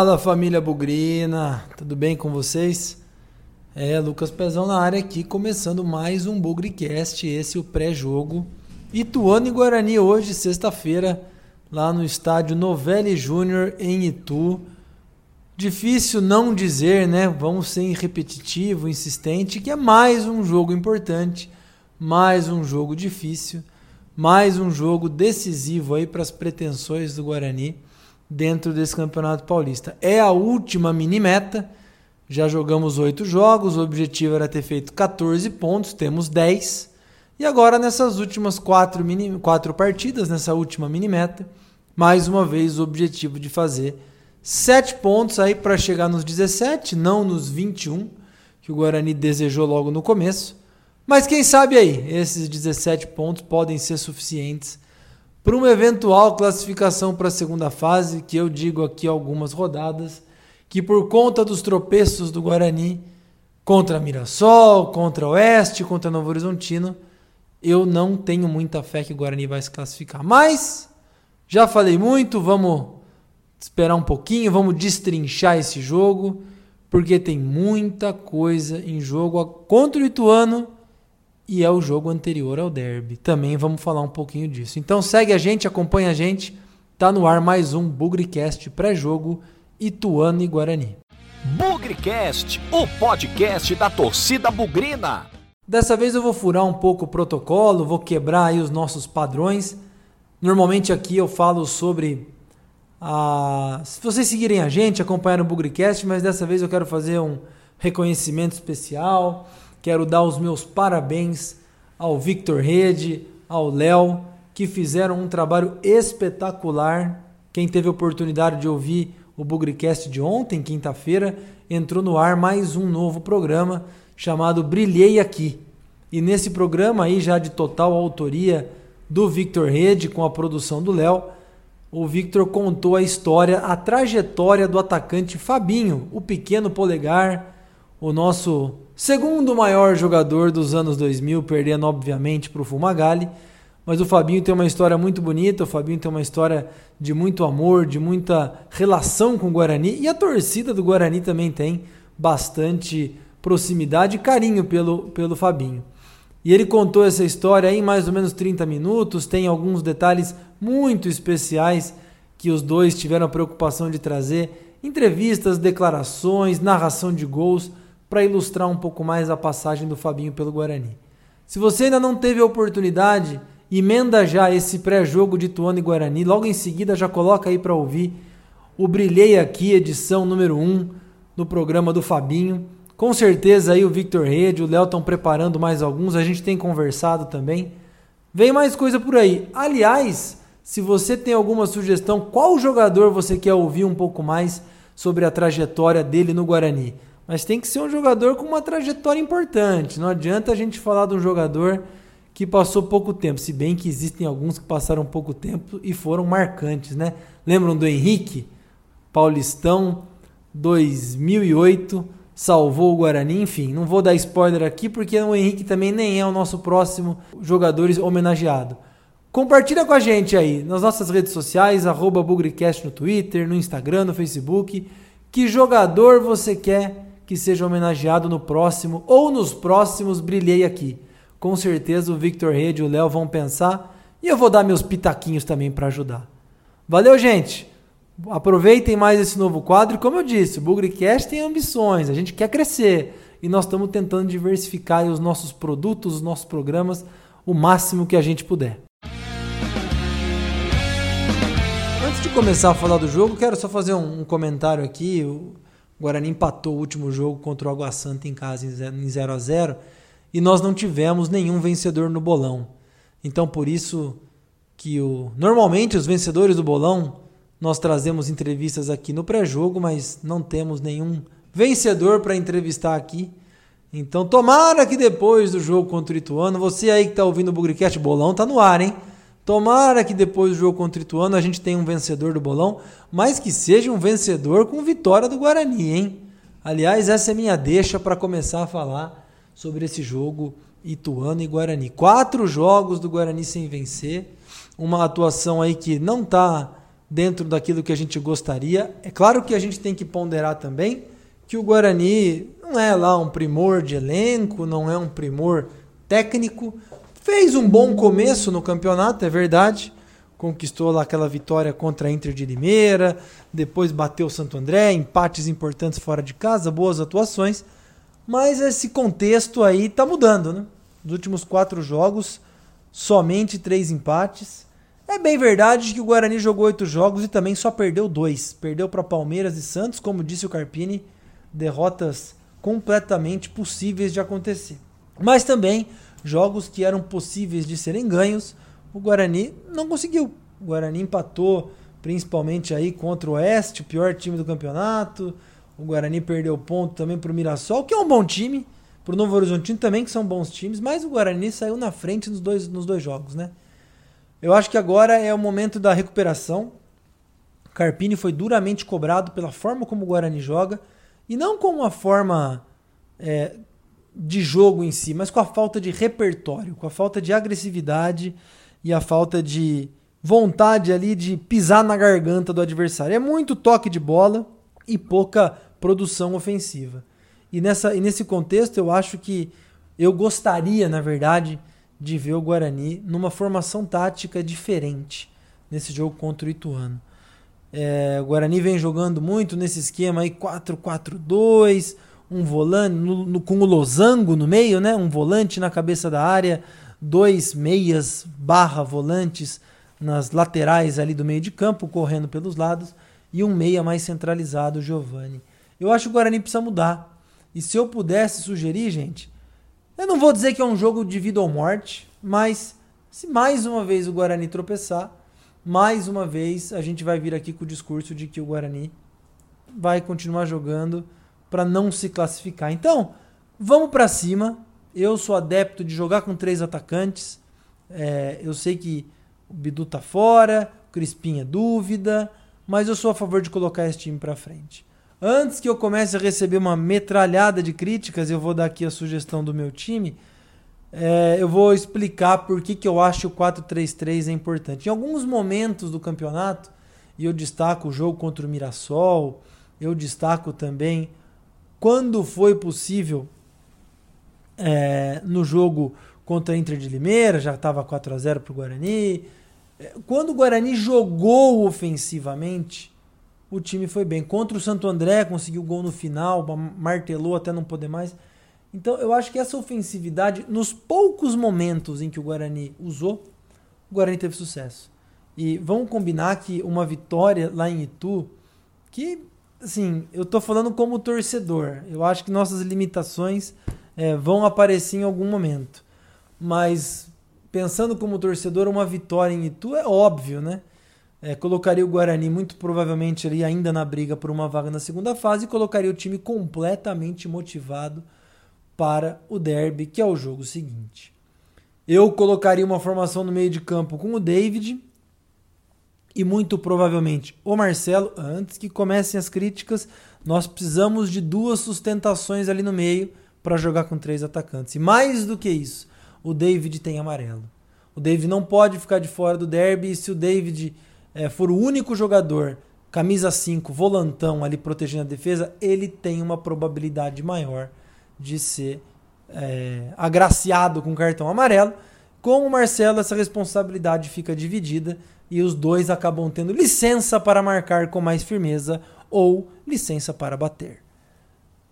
Fala família Bugrina, tudo bem com vocês? É, Lucas Pezão na área aqui, começando mais um Bugricast, esse é o pré-jogo. Ituano e Guarani hoje, sexta-feira, lá no estádio Novelli Júnior em Itu. Difícil não dizer, né? Vamos ser repetitivo, insistente, que é mais um jogo importante, mais um jogo difícil, mais um jogo decisivo aí para as pretensões do Guarani dentro desse Campeonato Paulista. É a última mini meta. Já jogamos oito jogos, o objetivo era ter feito 14 pontos, temos 10. E agora nessas últimas quatro, mini, quatro partidas, nessa última mini meta, mais uma vez o objetivo de fazer 7 pontos aí para chegar nos 17, não nos 21 que o Guarani desejou logo no começo. Mas quem sabe aí, esses 17 pontos podem ser suficientes para uma eventual classificação para a segunda fase, que eu digo aqui algumas rodadas, que por conta dos tropeços do Guarani contra Mirassol, contra Oeste, contra Novo Horizontino, eu não tenho muita fé que o Guarani vai se classificar. Mas já falei muito, vamos esperar um pouquinho, vamos destrinchar esse jogo, porque tem muita coisa em jogo contra o Ituano e é o jogo anterior ao derby. Também vamos falar um pouquinho disso. Então segue a gente, acompanha a gente. Tá no ar mais um Bugrecast pré-jogo Ituano e Guarani. Bugrecast, o podcast da torcida bugrina. Dessa vez eu vou furar um pouco o protocolo, vou quebrar aí os nossos padrões. Normalmente aqui eu falo sobre a... se vocês seguirem a gente, acompanhar o Bugrecast, mas dessa vez eu quero fazer um reconhecimento especial Quero dar os meus parabéns ao Victor Rede, ao Léo, que fizeram um trabalho espetacular. Quem teve oportunidade de ouvir o Bugricast de ontem, quinta-feira, entrou no ar mais um novo programa chamado Brilhei Aqui. E nesse programa aí, já de total autoria do Victor Rede, com a produção do Léo, o Victor contou a história, a trajetória do atacante Fabinho, o pequeno polegar, o nosso segundo maior jogador dos anos 2000, perdendo obviamente para o Fumagalli. Mas o Fabinho tem uma história muito bonita, o Fabinho tem uma história de muito amor, de muita relação com o Guarani e a torcida do Guarani também tem bastante proximidade e carinho pelo, pelo Fabinho. E ele contou essa história em mais ou menos 30 minutos, tem alguns detalhes muito especiais que os dois tiveram a preocupação de trazer, entrevistas, declarações, narração de gols para ilustrar um pouco mais a passagem do Fabinho pelo Guarani. Se você ainda não teve a oportunidade, emenda já esse pré-jogo de Tuano e Guarani, logo em seguida já coloca aí para ouvir o Brilhei Aqui, edição número 1 no programa do Fabinho. Com certeza aí o Victor Rede, o Léo estão preparando mais alguns, a gente tem conversado também. Vem mais coisa por aí. Aliás, se você tem alguma sugestão, qual jogador você quer ouvir um pouco mais sobre a trajetória dele no Guarani? Mas tem que ser um jogador com uma trajetória importante. Não adianta a gente falar de um jogador que passou pouco tempo, se bem que existem alguns que passaram pouco tempo e foram marcantes, né? Lembram do Henrique? Paulistão 2008 salvou o Guarani, enfim, não vou dar spoiler aqui porque o Henrique também nem é o nosso próximo jogador homenageado. Compartilha com a gente aí nas nossas redes sociais, arroba Bugrecast no Twitter, no Instagram, no Facebook. Que jogador você quer que seja homenageado no próximo ou nos próximos Brilhei Aqui. Com certeza o Victor Rede e o Léo vão pensar e eu vou dar meus pitaquinhos também para ajudar. Valeu, gente! Aproveitem mais esse novo quadro. Como eu disse, o Bugrecast tem ambições, a gente quer crescer e nós estamos tentando diversificar os nossos produtos, os nossos programas, o máximo que a gente puder. Antes de começar a falar do jogo, quero só fazer um comentário aqui. O Guarani empatou o último jogo contra o Água Santa em casa em 0 a 0 e nós não tivemos nenhum vencedor no bolão. Então por isso que o normalmente os vencedores do bolão nós trazemos entrevistas aqui no pré-jogo, mas não temos nenhum vencedor para entrevistar aqui. Então tomara que depois do jogo contra o Ituano, você aí que está ouvindo o Bugrecast Bolão tá no ar, hein? Tomara que depois do jogo contra o Ituano a gente tenha um vencedor do bolão, mas que seja um vencedor com vitória do Guarani, hein? Aliás, essa é minha deixa para começar a falar sobre esse jogo Ituano e Guarani. Quatro jogos do Guarani sem vencer, uma atuação aí que não está dentro daquilo que a gente gostaria. É claro que a gente tem que ponderar também que o Guarani não é lá um primor de elenco, não é um primor técnico. Fez um bom começo no campeonato, é verdade. Conquistou lá aquela vitória contra a Inter de Limeira, depois bateu o Santo André, empates importantes fora de casa, boas atuações. Mas esse contexto aí tá mudando, né? Nos últimos quatro jogos, somente três empates. É bem verdade que o Guarani jogou oito jogos e também só perdeu dois. Perdeu para Palmeiras e Santos, como disse o Carpini, derrotas completamente possíveis de acontecer. Mas também jogos que eram possíveis de serem ganhos, o Guarani não conseguiu. O Guarani empatou principalmente aí contra o Oeste, o pior time do campeonato. O Guarani perdeu ponto também para o Mirassol, que é um bom time. Para o Novo Horizontino também, que são bons times. Mas o Guarani saiu na frente nos dois, nos dois jogos, né? Eu acho que agora é o momento da recuperação. Carpini foi duramente cobrado pela forma como o Guarani joga. E não com uma forma é, de jogo em si, mas com a falta de repertório, com a falta de agressividade e a falta de vontade ali de pisar na garganta do adversário. É muito toque de bola e pouca produção ofensiva. E, nessa, e nesse contexto, eu acho que eu gostaria, na verdade, de ver o Guarani numa formação tática diferente nesse jogo contra o Ituano. É, o Guarani vem jogando muito nesse esquema aí 4-4-2, um volante no, no, com o losango no meio, né? Um volante na cabeça da área, dois meias barra volantes nas laterais ali do meio de campo, correndo pelos lados, e um meia mais centralizado, o Giovani. Eu acho que o Guarani precisa mudar. E se eu pudesse sugerir, gente, eu não vou dizer que é um jogo de vida ou morte, mas se mais uma vez o Guarani tropeçar, mais uma vez a gente vai vir aqui com o discurso de que o Guarani vai continuar jogando para não se classificar. Então, vamos para cima. Eu sou adepto de jogar com três atacantes. É, eu sei que o Bidu tá fora, o Crispim é dúvida, mas eu sou a favor de colocar esse time para frente. Antes que eu comece a receber uma metralhada de críticas, eu vou dar aqui a sugestão do meu time. É, eu vou explicar por que, que eu acho o 4-3-3 é importante. Em alguns momentos do campeonato, e eu destaco o jogo contra o Mirassol, eu destaco também quando foi possível é, no jogo contra a Inter de Limeira, já estava 4 a 0 para o Guarani. É, quando o Guarani jogou ofensivamente, o time foi bem. Contra o Santo André, conseguiu gol no final, martelou até não poder mais. Então eu acho que essa ofensividade, nos poucos momentos em que o Guarani usou, o Guarani teve sucesso. E vamos combinar que uma vitória lá em Itu, que, assim, eu tô falando como torcedor, eu acho que nossas limitações é, vão aparecer em algum momento. Mas pensando como torcedor, uma vitória em Itu é óbvio, né? É, colocaria o Guarani muito provavelmente ali ainda na briga por uma vaga na segunda fase e colocaria o time completamente motivado para o derby, que é o jogo seguinte. Eu colocaria uma formação no meio de campo com o David e muito provavelmente o Marcelo. Antes que comecem as críticas, nós precisamos de duas sustentações ali no meio para jogar com três atacantes. E mais do que isso, o David tem amarelo. O David não pode ficar de fora do derby e se o David é, for o único jogador, camisa 5, volantão ali protegendo a defesa, ele tem uma probabilidade maior de ser é, agraciado com cartão amarelo. Com o Marcelo, essa responsabilidade fica dividida e os dois acabam tendo licença para marcar com mais firmeza ou licença para bater.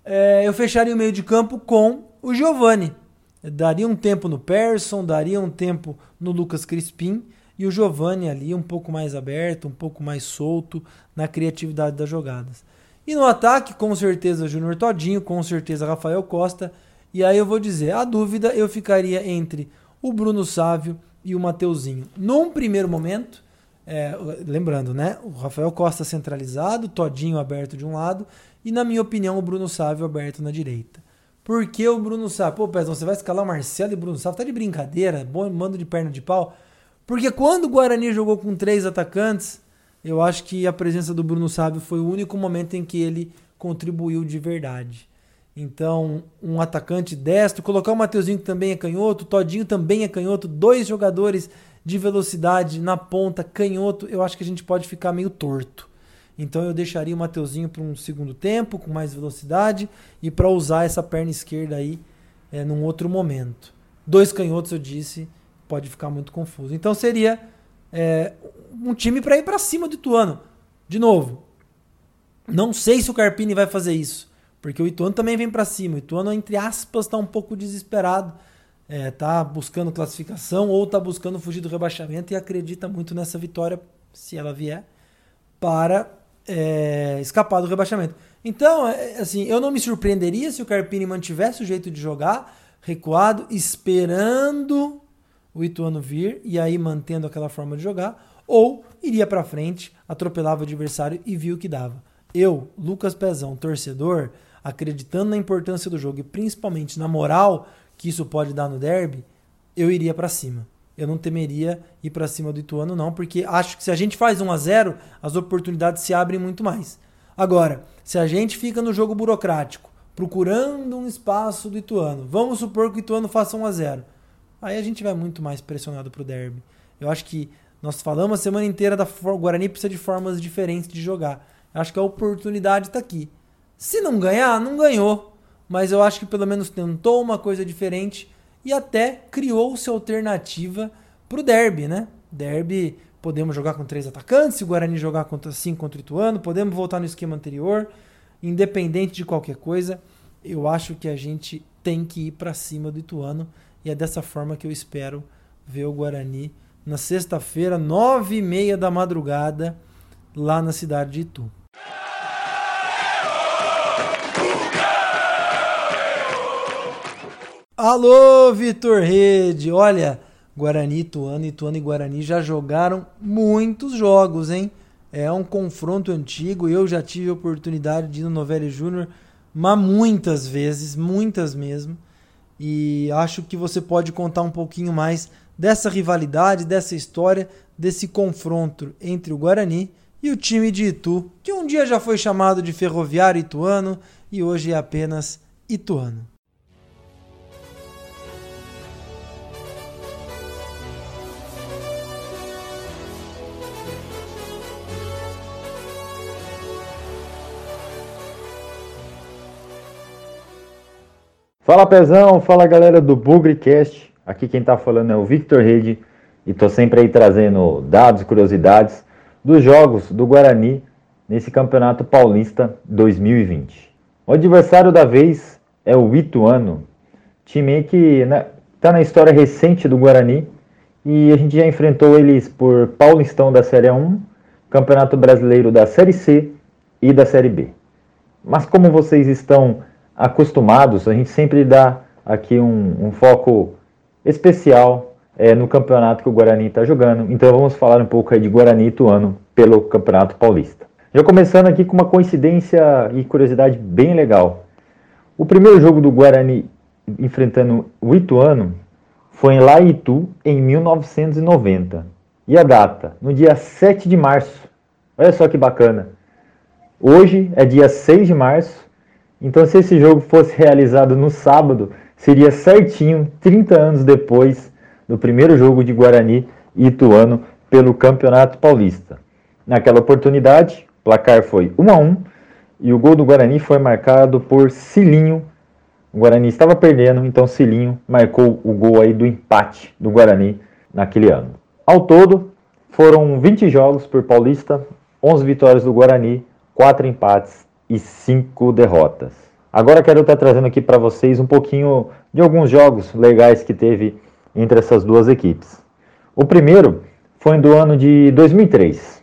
É, eu fecharia o meio de campo com o Giovani. Daria um tempo no Persson, daria um tempo no Lucas Crispim e o Giovani ali um pouco mais aberto, um pouco mais solto na criatividade das jogadas. E no ataque, com certeza Júnior Todinho, com certeza Rafael Costa. E aí eu vou dizer, a dúvida eu ficaria entre o Bruno Sávio e o Mateuzinho. Num primeiro momento, é, lembrando, né? O Rafael Costa centralizado, Todinho aberto de um lado e, na minha opinião, o Bruno Sávio aberto na direita. Por que o Bruno Sávio? Pô, Pezão, você vai escalar o Marcelo e o Bruno Sávio? Tá de brincadeira? Bom, mando de perna de pau. Porque quando o Guarani jogou com três atacantes, eu acho que a presença do Bruno Sábio foi o único momento em que ele contribuiu de verdade. Então, um atacante destro, colocar o Mateuzinho que também é canhoto, o Todinho também é canhoto, dois jogadores de velocidade na ponta, canhoto, eu acho que a gente pode ficar meio torto. Então eu deixaria o Mateuzinho para um segundo tempo, com mais velocidade, e para usar essa perna esquerda aí é, num outro momento. Dois canhotos, eu disse, pode ficar muito confuso. Então seria é, um time para ir para cima do Ituano. De novo, não sei se o Carpini vai fazer isso, porque o Ituano também vem para cima. O Ituano, entre aspas, está um pouco desesperado. É, tá buscando classificação ou tá buscando fugir do rebaixamento e acredita muito nessa vitória, se ela vier, para é, escapar do rebaixamento. Então, é, assim, eu não me surpreenderia se o Carpini mantivesse o jeito de jogar, recuado, esperando o Ituano vir e aí mantendo aquela forma de jogar, ou iria para frente, atropelava o adversário e viu o que dava. Eu, Lucas Pezão, torcedor, acreditando na importância do jogo e principalmente na moral que isso pode dar no derby, eu iria para cima. Eu não temeria ir para cima do Ituano não, porque acho que se a gente faz 1 a 0, as oportunidades se abrem muito mais. Agora, se a gente fica no jogo burocrático, procurando um espaço do Ituano, vamos supor que o Ituano faça 1 a 0. Aí a gente vai muito mais pressionado pro derby. Eu acho que nós falamos a semana inteira da o Guarani precisa de formas diferentes de jogar. Eu acho que a oportunidade está aqui. Se não ganhar, não ganhou. Mas eu acho que pelo menos tentou uma coisa diferente e até criou-se alternativa para o derby, né? Derby, podemos jogar com três atacantes, se o Guarani jogar contra cinco contra o Ituano, podemos voltar no esquema anterior. Independente de qualquer coisa, eu acho que a gente tem que ir para cima do Ituano e é dessa forma que eu espero ver o Guarani na sexta-feira, nove e meia da madrugada, lá na cidade de Itu. Alô, Vitor Rede! Olha, Guarani, Ituano, Ituano e Guarani já jogaram muitos jogos, hein? É um confronto antigo. Eu já tive a oportunidade de ir no Novelli Júnior, mas muitas vezes, muitas mesmo. E acho que você pode contar um pouquinho mais dessa rivalidade, dessa história, desse confronto entre o Guarani e o time de Itu, que um dia já foi chamado de Ferroviário Ituano e hoje é apenas Ituano. Fala Pezão, fala galera do BugriCast. Aqui quem tá falando é o Victor Rede e tô sempre aí trazendo dados, curiosidades dos jogos do Guarani nesse Campeonato Paulista 2020. O adversário da vez é o Ituano, time que né, tá na história recente do Guarani e a gente já enfrentou eles por Paulistão da Série 1, Campeonato Brasileiro da Série C e da Série B. Mas como vocês estão acostumados, a gente sempre dá aqui um, um foco especial é, no campeonato que o Guarani está jogando. Então vamos falar um pouco aí de Guarani Ituano pelo Campeonato Paulista. Já começando aqui com uma coincidência e curiosidade bem legal. O primeiro jogo do Guarani enfrentando o Ituano foi em La Itu em 1990. E a data? No dia 7 de março. Olha só que bacana. Hoje é dia 6 de março então, se esse jogo fosse realizado no sábado, seria certinho 30 anos depois do primeiro jogo de Guarani e Ituano pelo Campeonato Paulista. Naquela oportunidade, o placar foi 1 a 1 e o gol do Guarani foi marcado por Cilinho. O Guarani estava perdendo, então Cilinho marcou o gol aí do empate do Guarani naquele ano. Ao todo, foram 20 jogos por Paulista, 11 vitórias do Guarani, 4 empates e cinco derrotas. Agora quero estar trazendo aqui para vocês um pouquinho de alguns jogos legais que teve entre essas duas equipes. O primeiro foi do ano de 2003.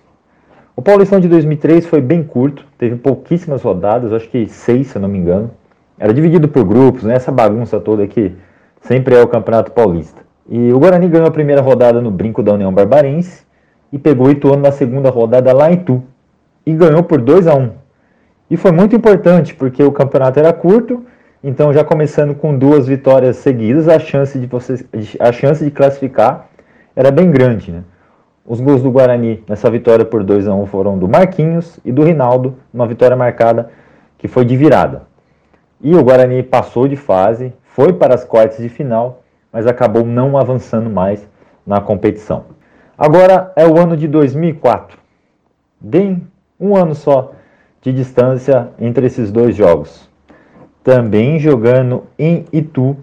O Paulistão de 2003 foi bem curto, teve pouquíssimas rodadas, acho que seis, se eu não me engano. Era dividido por grupos, né? essa bagunça toda que sempre é o Campeonato Paulista. E o Guarani ganhou a primeira rodada no brinco da União Barbarense e pegou o Ituano na segunda rodada lá em Itu. E ganhou por 2 a 1 e foi muito importante, porque o campeonato era curto, então já começando com duas vitórias seguidas, a chance de, você, a chance de classificar era bem grande. Né? Os gols do Guarani nessa vitória por 2 a 1 foram do Marquinhos e do Rinaldo, uma vitória marcada que foi de virada. E o Guarani passou de fase, foi para as quartas de final, mas acabou não avançando mais na competição. Agora é o ano de 2004. Bem um ano só de distância entre esses dois jogos. Também jogando em Itu,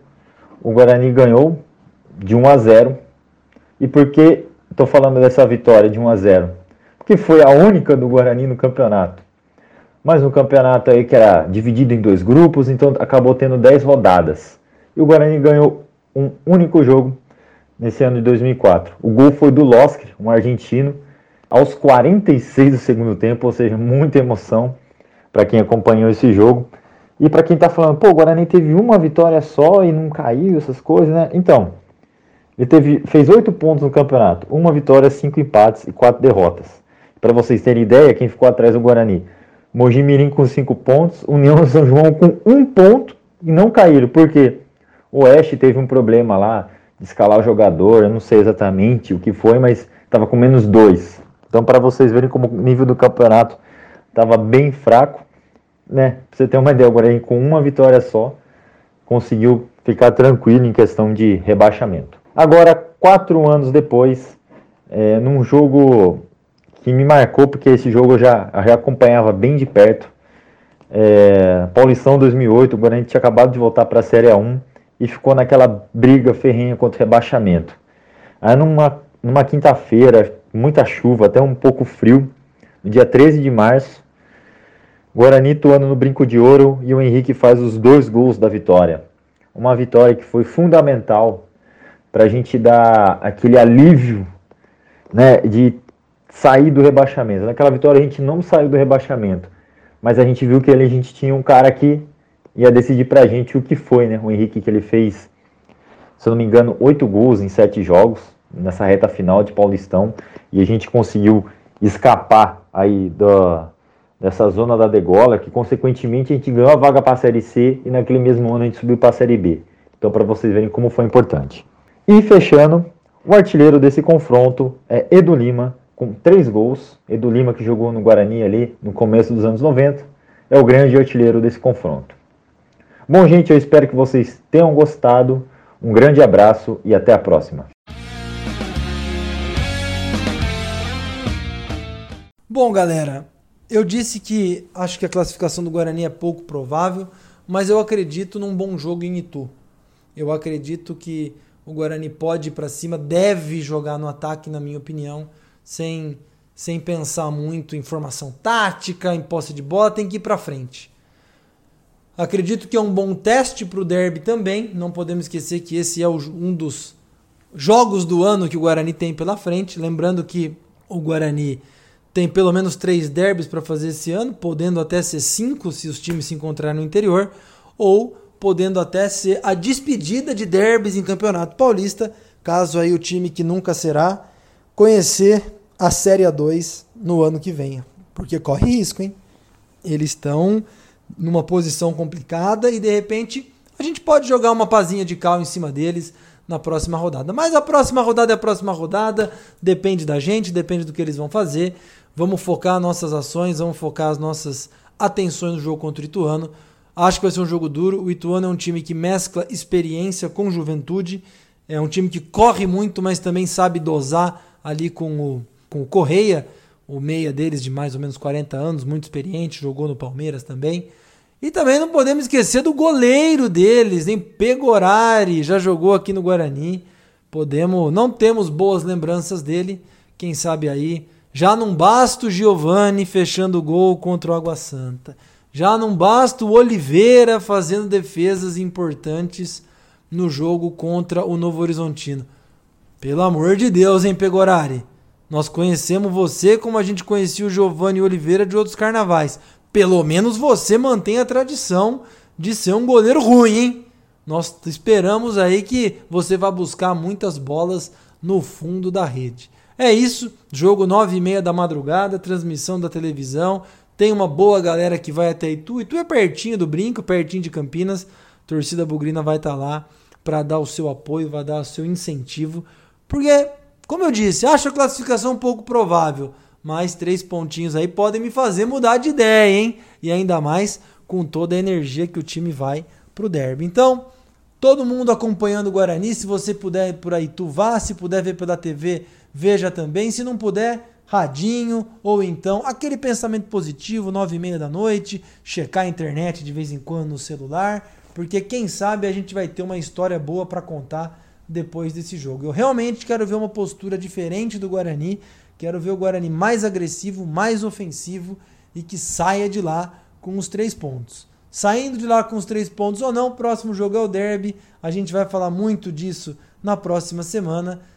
o Guarani ganhou de 1 a 0. E por que estou falando dessa vitória de 1 a 0? Porque foi a única do Guarani no campeonato. Mas no campeonato aí que era dividido em dois grupos, então acabou tendo 10 rodadas. E o Guarani ganhou um único jogo nesse ano de 2004. O gol foi do Losker, um argentino, aos 46 do segundo tempo, ou seja, muita emoção para quem acompanhou esse jogo. E para quem está falando, pô, o Guarani teve uma vitória só e não caiu, essas coisas, né? Então, ele teve, fez oito pontos no campeonato, uma vitória, cinco empates e quatro derrotas. Para vocês terem ideia, quem ficou atrás do Guarani? Mogi Mirim com cinco pontos, União São João com um ponto e não caíram, porque o Oeste teve um problema lá de escalar o jogador, eu não sei exatamente o que foi, mas estava com menos dois. Então, para vocês verem como o nível do campeonato estava bem fraco, né? Pra você ter uma ideia, o Guarani com uma vitória só conseguiu ficar tranquilo em questão de rebaixamento. Agora, quatro anos depois, é, num jogo que me marcou, porque esse jogo eu já, eu já acompanhava bem de perto, é, Paulistão 2008, o Guarani tinha acabado de voltar para a Série A1 e ficou naquela briga ferrenha contra o rebaixamento. Aí numa, numa quinta-feira, muita chuva, até um pouco frio, no dia 13 de março, Guarani atuando no Brinco de Ouro e o Henrique faz os dois gols da vitória. Uma vitória que foi fundamental para a gente dar aquele alívio né, de sair do rebaixamento. Naquela vitória a gente não saiu do rebaixamento, mas a gente viu que ali a gente tinha um cara que ia decidir para a gente o que foi, né? O Henrique que ele fez, se eu não me engano, oito gols em sete jogos nessa reta final de Paulistão e a gente conseguiu escapar aí da, dessa zona da degola, que consequentemente a gente ganhou a vaga para a Série C e naquele mesmo ano a gente subiu para a Série B. Então para vocês verem como foi importante. E fechando, o artilheiro desse confronto é Edu Lima, com três gols. Edu Lima que jogou no Guarani ali no começo dos anos 90, é o grande artilheiro desse confronto. Bom, gente, eu espero que vocês tenham gostado. Um grande abraço e até a próxima. Bom, galera, eu disse que acho que a classificação do Guarani é pouco provável, mas eu acredito num bom jogo em Itu. Eu acredito que o Guarani pode ir para cima, deve jogar no ataque, na minha opinião, sem, sem pensar muito em formação tática, em posse de bola, tem que ir para frente. Acredito que é um bom teste para o derby também. Não podemos esquecer que esse é um dos jogos do ano que o Guarani tem pela frente. Lembrando que o Guarani tem pelo menos três derbys para fazer esse ano, podendo até ser cinco se os times se encontrarem no interior, ou podendo até ser a despedida de derbys em Campeonato Paulista, caso aí o time que nunca será conhecer a Série A2 no ano que vem. Porque corre risco, hein? Eles estão numa posição complicada e de repente a gente pode jogar uma pazinha de cal em cima deles na próxima rodada. Mas a próxima rodada é a próxima rodada, depende da gente, depende do que eles vão fazer. Vamos focar nossas ações, vamos focar as nossas atenções no jogo contra o Ituano. Acho que vai ser um jogo duro. O Ituano é um time que mescla experiência com juventude. É um time que corre muito, mas também sabe dosar ali com o, com o Correia, o meia deles de mais ou menos 40 anos, muito experiente, jogou no Palmeiras também. E também não podemos esquecer do goleiro deles, em Pegorari, já jogou aqui no Guarani. Podemos, não temos boas lembranças dele. Quem sabe aí, já não basta o Giovani fechando o gol contra o Água Santa. Já não basta o Oliveira fazendo defesas importantes no jogo contra o Novo Horizontino. Pelo amor de Deus, hein, Pegorari? Nós conhecemos você como a gente conhecia o Giovanni Oliveira de outros carnavais pelo menos você mantém a tradição de ser um goleiro ruim, hein? Nós esperamos aí que você vá buscar muitas bolas no fundo da rede. É isso, jogo 9 e meia da madrugada, transmissão da televisão. Tem uma boa galera que vai até Itu. Itu é pertinho do Brinco, pertinho de Campinas. A torcida bugrina vai estar tá lá para dar o seu apoio, vai dar o seu incentivo. Porque, como eu disse, acho a classificação um pouco provável mais três pontinhos aí podem me fazer mudar de ideia, hein? E ainda mais com toda a energia que o time vai pro derby. Então, todo mundo acompanhando o Guarani, se você puder por aí, tu vá, se puder ver pela TV, veja também, se não puder, radinho, ou então aquele pensamento positivo, nove e meia da noite, checar a internet de vez em quando no celular, porque quem sabe a gente vai ter uma história boa para contar depois desse jogo. Eu realmente quero ver uma postura diferente do Guarani, quero ver o Guarani mais agressivo, mais ofensivo e que saia de lá com os três pontos. Saindo de lá com os três pontos ou não, o próximo jogo é o Derby. A gente vai falar muito disso na próxima semana,